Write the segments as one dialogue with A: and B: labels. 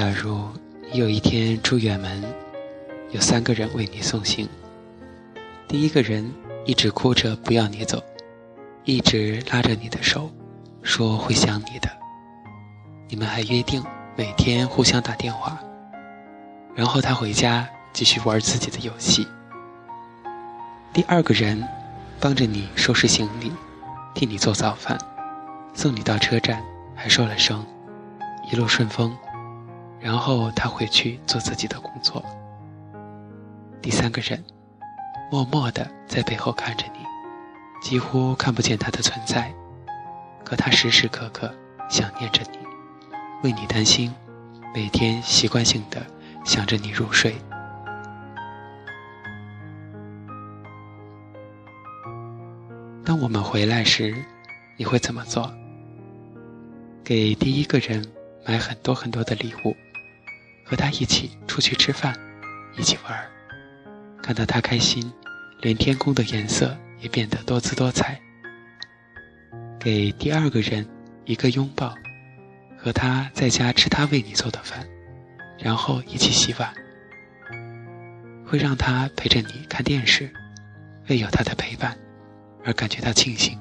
A: 假如有一天出远门，有三个人为你送行。第一个人一直哭着不要你走，一直拉着你的手，说会想你的。你们还约定每天互相打电话。然后他回家继续玩自己的游戏。第二个人帮着你收拾行李，替你做早饭，送你到车站，还说了声一路顺风。然后他回去做自己的工作。第三个人，默默地在背后看着你，几乎看不见他的存在，可他时时刻刻想念着你，为你担心，每天习惯性的想着你入睡。当我们回来时，你会怎么做？给第一个人买很多很多的礼物。和他一起出去吃饭，一起玩，看到他开心，连天空的颜色也变得多姿多彩。给第二个人一个拥抱，和他在家吃他为你做的饭，然后一起洗碗。会让他陪着你看电视，为有他的陪伴而感觉到庆幸。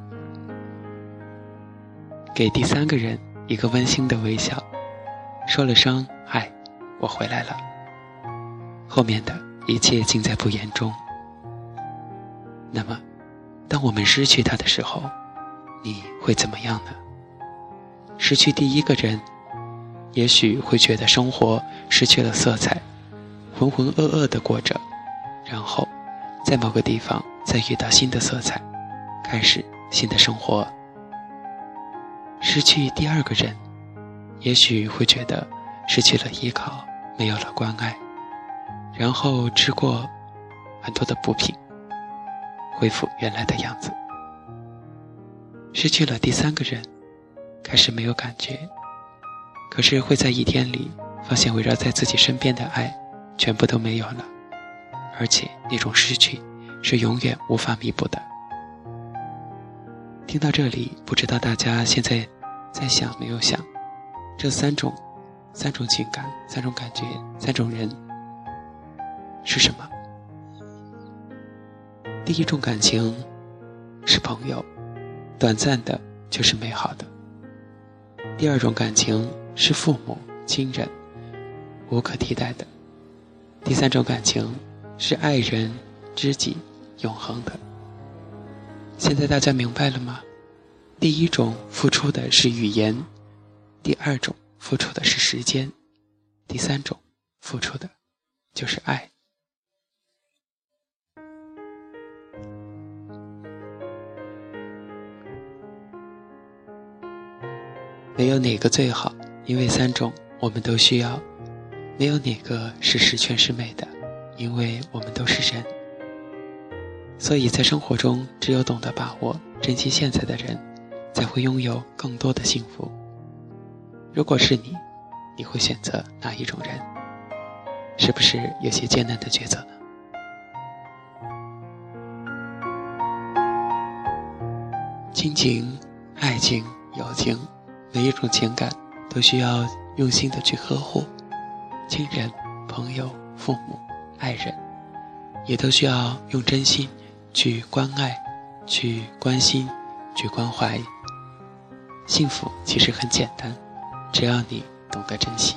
A: 给第三个人一个温馨的微笑，说了声。我回来了，后面的一切尽在不言中。那么，当我们失去他的时候，你会怎么样呢？失去第一个人，也许会觉得生活失去了色彩，浑浑噩噩的过着，然后，在某个地方再遇到新的色彩，开始新的生活。失去第二个人，也许会觉得失去了依靠。没有了关爱，然后吃过很多的补品，恢复原来的样子。失去了第三个人，开始没有感觉，可是会在一天里发现围绕在自己身边的爱全部都没有了，而且那种失去是永远无法弥补的。听到这里，不知道大家现在在想没有想这三种。三种情感，三种感觉，三种人是什么？第一种感情是朋友，短暂的，就是美好的；第二种感情是父母亲人，无可替代的；第三种感情是爱人知己，永恒的。现在大家明白了吗？第一种付出的是语言，第二种。付出的是时间，第三种，付出的，就是爱。没有哪个最好，因为三种我们都需要；没有哪个是十全十美的，因为我们都是人。所以在生活中，只有懂得把握、珍惜现在的人，才会拥有更多的幸福。如果是你，你会选择哪一种人？是不是有些艰难的抉择呢？亲情、爱情、友情，每一种情感都需要用心的去呵护。亲人、朋友、父母、爱人，也都需要用真心去关爱、去关心、去关怀。幸福其实很简单。只要你懂得珍惜。